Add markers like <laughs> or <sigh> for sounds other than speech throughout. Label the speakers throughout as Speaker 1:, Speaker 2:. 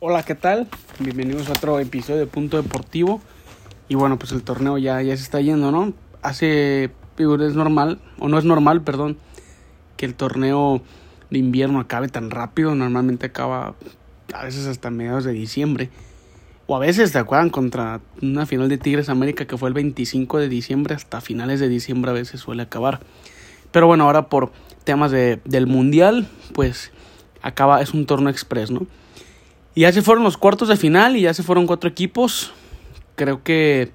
Speaker 1: Hola, ¿qué tal? Bienvenidos a otro episodio de Punto Deportivo. Y bueno, pues el torneo ya, ya se está yendo, ¿no? Hace, es normal, o no es normal, perdón, que el torneo de invierno acabe tan rápido. Normalmente acaba a veces hasta mediados de diciembre. O a veces, ¿te acuerdan? Contra una final de Tigres América que fue el 25 de diciembre, hasta finales de diciembre a veces suele acabar. Pero bueno, ahora por temas de, del Mundial, pues acaba, es un torneo express, ¿no? Y ya se fueron los cuartos de final y ya se fueron cuatro equipos. Creo que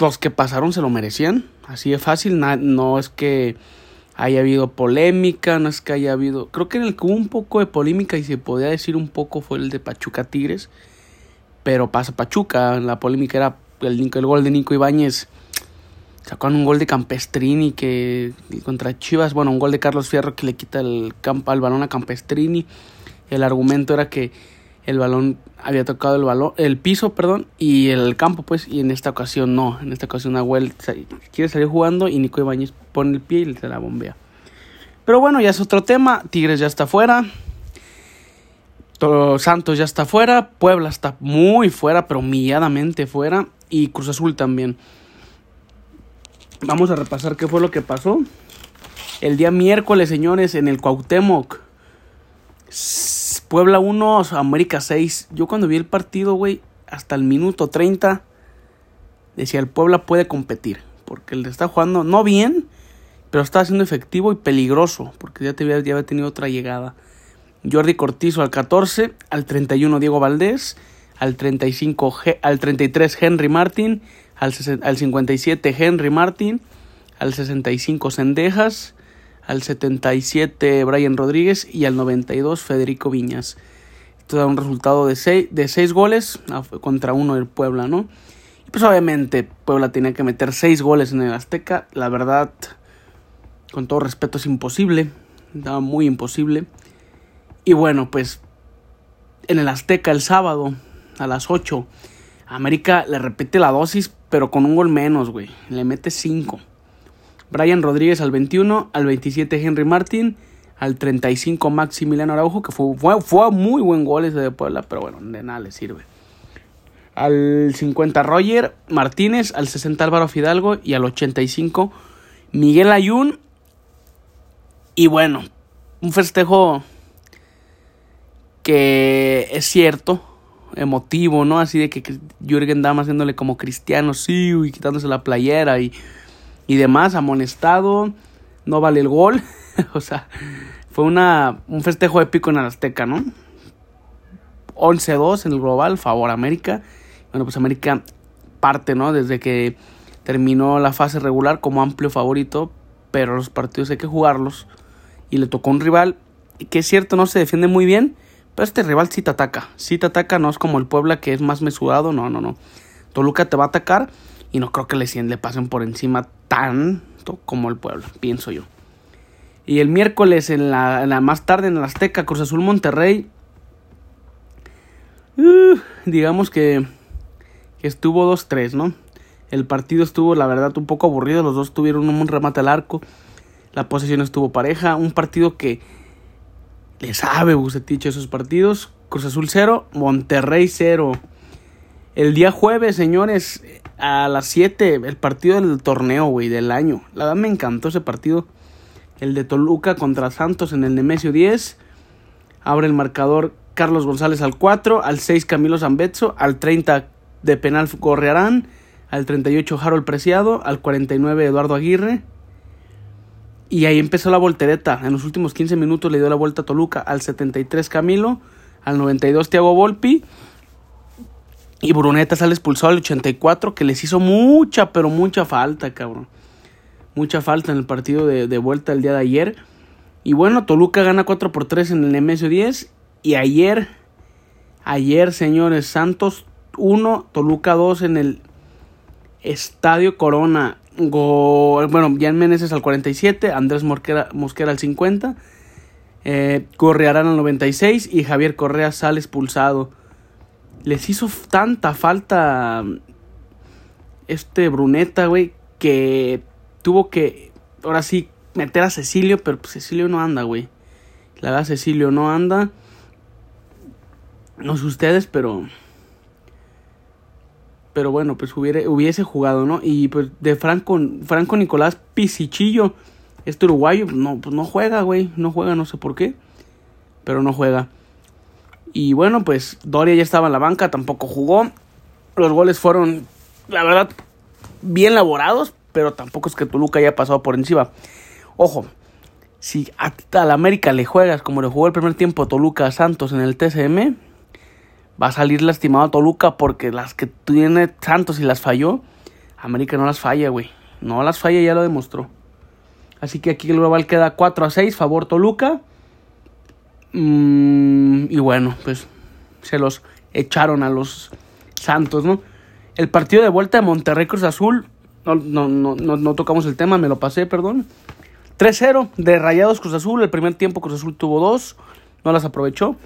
Speaker 1: los que pasaron se lo merecían. Así de fácil. No, es que haya habido polémica, no es que haya habido... Creo que en el que hubo un poco de polémica y se podía decir un poco fue el de Pachuca Tigres. Pero pasa Pachuca. La polémica era el, el gol de Nico Ibáñez. Sacaron un gol de Campestrini que contra Chivas, bueno, un gol de Carlos Fierro que le quita el, campo, al balón a Campestrini. El argumento era que el balón había tocado el balón, el piso, perdón, y el campo, pues, y en esta ocasión no, en esta ocasión Nahuel quiere salir jugando y Nico Ibáñez pone el pie y se la bombea. Pero bueno, ya es otro tema, Tigres ya está fuera, Santos ya está fuera, Puebla está muy fuera, pero humilladamente fuera, y Cruz Azul también. Vamos a repasar qué fue lo que pasó. El día miércoles, señores, en el Cuauhtémoc. Puebla 1, América 6. Yo cuando vi el partido, güey, hasta el minuto 30, decía, el Puebla puede competir. Porque le está jugando, no bien, pero está siendo efectivo y peligroso. Porque ya, te había, ya había tenido otra llegada. Jordi Cortizo al 14, al 31 Diego Valdés, al 35 al 33 Henry Martin, al, al 57 Henry Martin, al 65 Sendejas, al 77 Brian Rodríguez y al 92 Federico Viñas. Esto da un resultado de 6 de seis goles contra uno del Puebla, ¿no? Y pues obviamente Puebla tenía que meter 6 goles en el Azteca. La verdad, con todo respeto, es imposible. Estaba muy imposible. Y bueno, pues en el Azteca el sábado a las 8, América le repite la dosis, pero con un gol menos, güey. Le mete 5. Brian Rodríguez al 21, al 27 Henry Martin, al 35 Maximiliano Araujo, que fue, muy buen gol ese de Puebla, pero bueno, de nada le sirve. Al 50 Roger Martínez, al 60 Álvaro Fidalgo y al 85 Miguel Ayun. Y bueno, un festejo que es cierto, emotivo, ¿no? Así de que Jürgen Damm haciéndole como cristiano, sí, y quitándose la playera y y demás, amonestado, no vale el gol. <laughs> o sea, fue una, un festejo épico en el Azteca, ¿no? 11-2 en el global, favor América. Bueno, pues América parte, ¿no? Desde que terminó la fase regular como amplio favorito, pero los partidos hay que jugarlos. Y le tocó un rival que es cierto, no se defiende muy bien, pero este rival sí te ataca. Sí te ataca, no es como el Puebla que es más mesurado, no, no, no. Toluca te va a atacar y no creo que le, le pasen por encima tanto como el pueblo, pienso yo. Y el miércoles, en la, más tarde en el Azteca, Cruz Azul Monterrey. Uh, digamos que, que estuvo 2-3, ¿no? El partido estuvo, la verdad, un poco aburrido. Los dos tuvieron un remate al arco. La posesión estuvo pareja. Un partido que le sabe Bucetich esos partidos. Cruz Azul 0, Monterrey 0. El día jueves, señores, a las 7, el partido del torneo, güey, del año. La verdad me encantó ese partido. El de Toluca contra Santos en el Nemesio 10. Abre el marcador Carlos González al 4, al 6 Camilo Zambetso, al 30 de penal Correarán, al 38 Harold Preciado, al 49 Eduardo Aguirre. Y ahí empezó la voltereta. En los últimos 15 minutos le dio la vuelta a Toluca al 73 Camilo, al 92 Thiago Volpi y Bruneta sale expulsado al 84, que les hizo mucha, pero mucha falta, cabrón. Mucha falta en el partido de, vuelta el día de ayer. Y bueno, Toluca gana 4 por 3 en el MSO 10. Y ayer, ayer, señores, Santos 1, Toluca 2 en el Estadio Corona. bueno, Jan Meneses al 47, Andrés Mosquera, Mosquera al 50, eh, Correarán al 96 y Javier Correa sale expulsado les hizo tanta falta este Bruneta, güey, que tuvo que, ahora sí, meter a Cecilio, pero pues Cecilio no anda, güey. La verdad, Cecilio no anda. No sé ustedes, pero pero bueno, pues hubiera, hubiese jugado, ¿no? Y pues de Franco, Franco Nicolás Pisichillo, este uruguayo, pues no, pues no juega, güey, no juega, no sé por qué, pero no juega. Y bueno, pues Doria ya estaba en la banca, tampoco jugó. Los goles fueron, la verdad, bien laborados, pero tampoco es que Toluca haya pasado por encima. Ojo, si a, la América le juegas como le jugó el primer tiempo Toluca a Santos en el TCM, va a salir lastimado Toluca porque las que tiene Santos y las falló, América no las falla, güey. No las falla, ya lo demostró. Así que aquí el global queda 4 a 6, favor Toluca. Mm, y bueno, pues se los echaron a los Santos, ¿no? El partido de vuelta de Monterrey Cruz Azul, no, no, no, no, tocamos el tema, me lo pasé, perdón. 3-0 de Rayados Cruz Azul, el primer tiempo Cruz Azul tuvo dos, no las aprovechó.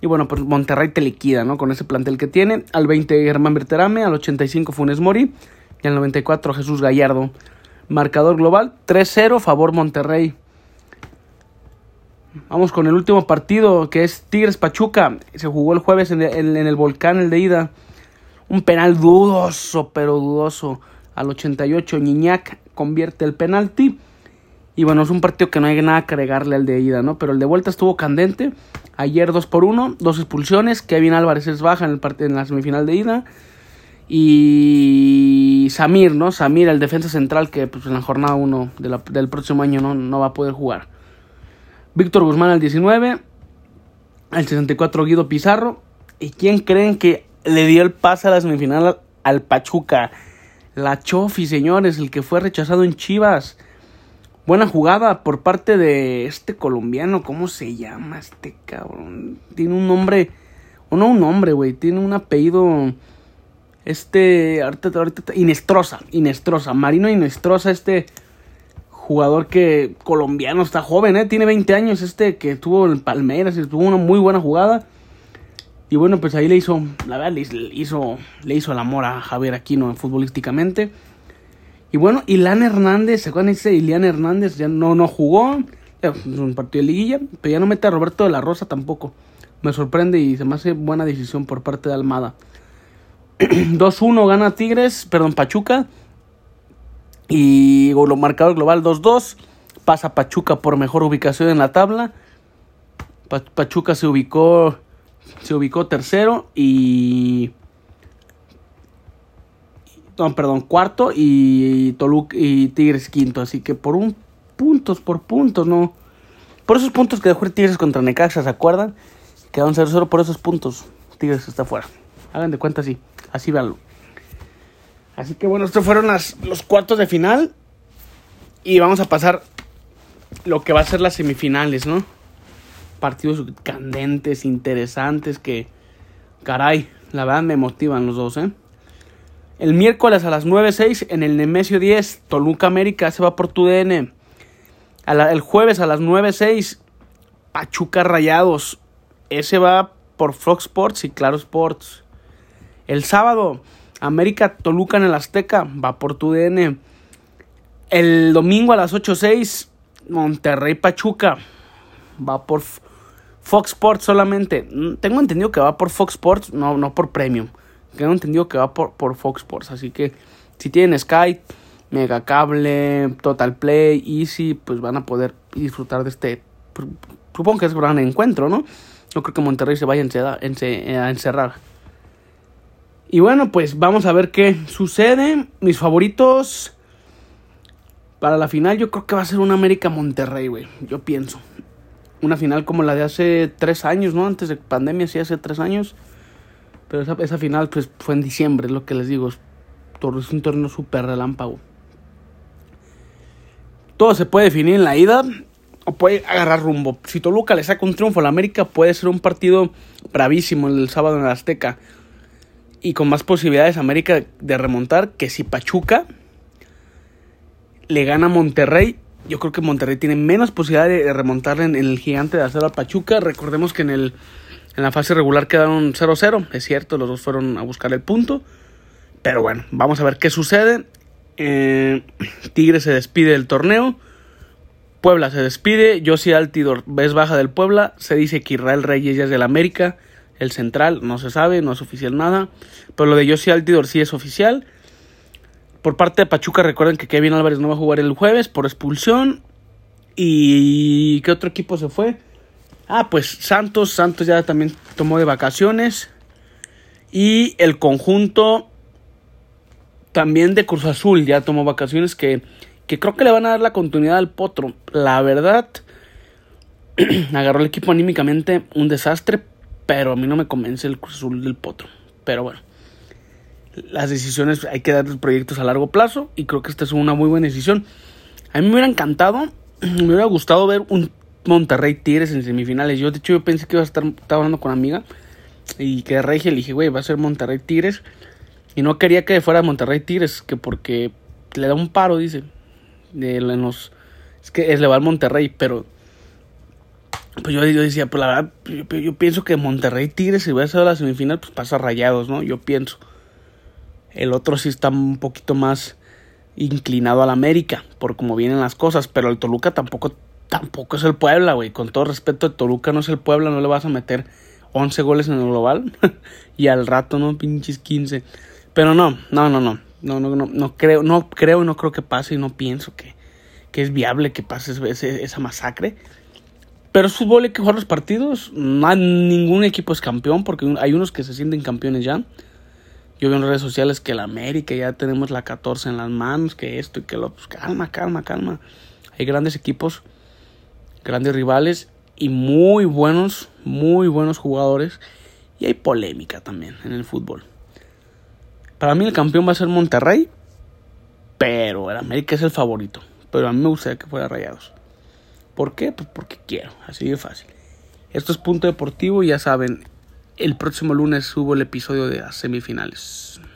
Speaker 1: Y bueno, pues Monterrey te liquida, ¿no? Con ese plantel que tiene. Al 20 Germán Berterame, al 85 Funes Mori y al 94 Jesús Gallardo. Marcador global 3-0 favor Monterrey. Vamos con el último partido que es Tigres Pachuca. Se jugó el jueves en el, en el volcán, el de ida. Un penal dudoso, pero dudoso. Al 88 Niñac convierte el penalti. Y bueno, es un partido que no hay nada que agregarle al de ida, ¿no? Pero el de vuelta estuvo candente. Ayer 2 por 1, dos expulsiones. Kevin Álvarez es baja en, el en la semifinal de ida. Y Samir, ¿no? Samir, el defensa central que pues, en la jornada 1 del próximo año no, no va a poder jugar. Víctor Guzmán al 19. Al 64 Guido Pizarro. ¿Y quién creen que le dio el pase a la semifinal al Pachuca? La Chofi, señores, el que fue rechazado en Chivas. Buena jugada por parte de este colombiano. ¿Cómo se llama este cabrón? Tiene un nombre. O no un nombre, güey. Tiene un apellido. Este. Ahorita, ahorita. Inestrosa. Inestrosa. Marino Inestrosa. Este jugador que. Colombiano. Está joven, ¿eh? Tiene 20 años. Este que tuvo en Palmeiras. Y tuvo una muy buena jugada. Y bueno, pues ahí le hizo. La verdad, le hizo. Le hizo el amor a Javier Aquino futbolísticamente. Y bueno, Ilan Hernández, ¿se acuerdan ese Ilian Hernández? Ya no, no jugó, es un partido de liguilla, pero ya no mete a Roberto de la Rosa tampoco. Me sorprende y se me hace buena decisión por parte de Almada. <clears throat> 2-1 gana Tigres, perdón, Pachuca. Y lo marcador global 2-2. Pasa Pachuca por mejor ubicación en la tabla. Pachuca se ubicó se ubicó tercero y no, perdón, cuarto y Toluca y Tigres quinto. Así que por un puntos, por puntos, no. Por esos puntos que dejó el Tigres contra Necaxa, ¿se acuerdan? Quedaron 0-0 por esos puntos. Tigres está fuera. Hagan de cuenta así, así véanlo. Así que bueno, estos fueron los cuartos de final. Y vamos a pasar lo que va a ser las semifinales, ¿no? Partidos candentes, interesantes, que caray, la verdad me motivan los dos, ¿eh? El miércoles a las 9.06 en el Nemesio 10, Toluca América se va por tu DN. el jueves a las 9.06, Pachuca Rayados. Ese va por Fox Sports y Claro Sports. El sábado, América Toluca en el Azteca va por tu DN. El domingo a las 8.06, Monterrey Pachuca va por Fox Sports solamente. Tengo entendido que va por Fox Sports, no, no por Premium tengo entendido que va por, por Fox Sports. Así que si tienen Skype, Megacable, Total Play, Easy, pues van a poder disfrutar de este. Supongo que es gran encuentro, ¿no? No creo que Monterrey se vaya a encerrar. Y bueno, pues vamos a ver qué sucede. Mis favoritos para la final, yo creo que va a ser un América Monterrey, güey. Yo pienso. Una final como la de hace tres años, ¿no? Antes de pandemia, sí, hace tres años. Pero esa, esa final pues, fue en diciembre, es lo que les digo. Es un torneo súper relámpago. Todo se puede definir en la ida o puede agarrar rumbo. Si Toluca le saca un triunfo a la América, puede ser un partido bravísimo el sábado en el Azteca. Y con más posibilidades América de remontar que si Pachuca le gana a Monterrey. Yo creo que Monterrey tiene menos posibilidad de remontarle en, el gigante de acero a Pachuca. Recordemos que en el en la fase regular quedaron 0-0, es cierto, los dos fueron a buscar el punto. Pero bueno, vamos a ver qué sucede. Eh, Tigre se despide del torneo. Puebla se despide. Josie Altidor es baja del Puebla. Se dice que Israel Reyes ya es del América. El central, no se sabe, no es oficial nada. Pero lo de Josie Altidor sí es oficial. Por parte de Pachuca, recuerden que Kevin Álvarez no va a jugar el jueves por expulsión. ¿Y qué otro equipo se fue? Ah, pues Santos. Santos ya también tomó de vacaciones. Y el conjunto también de Cruz Azul ya tomó vacaciones que, que creo que le van a dar la continuidad al Potro. La verdad, <clears throat> agarró el equipo anímicamente un desastre, pero a mí no me convence el Cruz Azul del Potro. Pero bueno, las decisiones hay que dar proyectos a largo plazo y creo que esta es una muy buena decisión. A mí me hubiera encantado, <clears throat> me hubiera gustado ver un Monterrey Tigres en semifinales. Yo de hecho yo pensé que iba a estar estaba hablando con una amiga y que Regia le dije, güey, va a ser Monterrey Tigres y no quería que fuera Monterrey Tigres, que porque le da un paro, dice. De, los, es que es le va al Monterrey, pero pues yo, yo, decía, pues la verdad, yo, pienso que Monterrey Tigres, si va a ser la semifinal, pues pasa rayados, ¿no? Yo pienso. El otro sí está un poquito más inclinado al América, por cómo vienen las cosas, pero el Toluca tampoco, tampoco es el Puebla, güey. Con todo respeto, el Toluca no es el Puebla, no le vas a meter 11 goles en el global <laughs> y al rato, ¿no? Pinches 15. Pero no, no, no, no. No, no, no, no creo, no creo, no creo que pase y no pienso que, que es viable que pase esa masacre. Pero es fútbol, hay que jugar los partidos. No, ningún equipo es campeón porque hay unos que se sienten campeones ya. Yo veo en redes sociales que la América ya tenemos la 14 en las manos, que esto y que lo. Pues calma, calma, calma. Hay grandes equipos, grandes rivales y muy buenos, muy buenos jugadores. Y hay polémica también en el fútbol. Para mí el campeón va a ser Monterrey, pero el América es el favorito. Pero a mí me gustaría que fuera Rayados. ¿Por qué? Pues porque quiero, así de fácil. Esto es Punto Deportivo ya saben, el próximo lunes subo el episodio de las semifinales.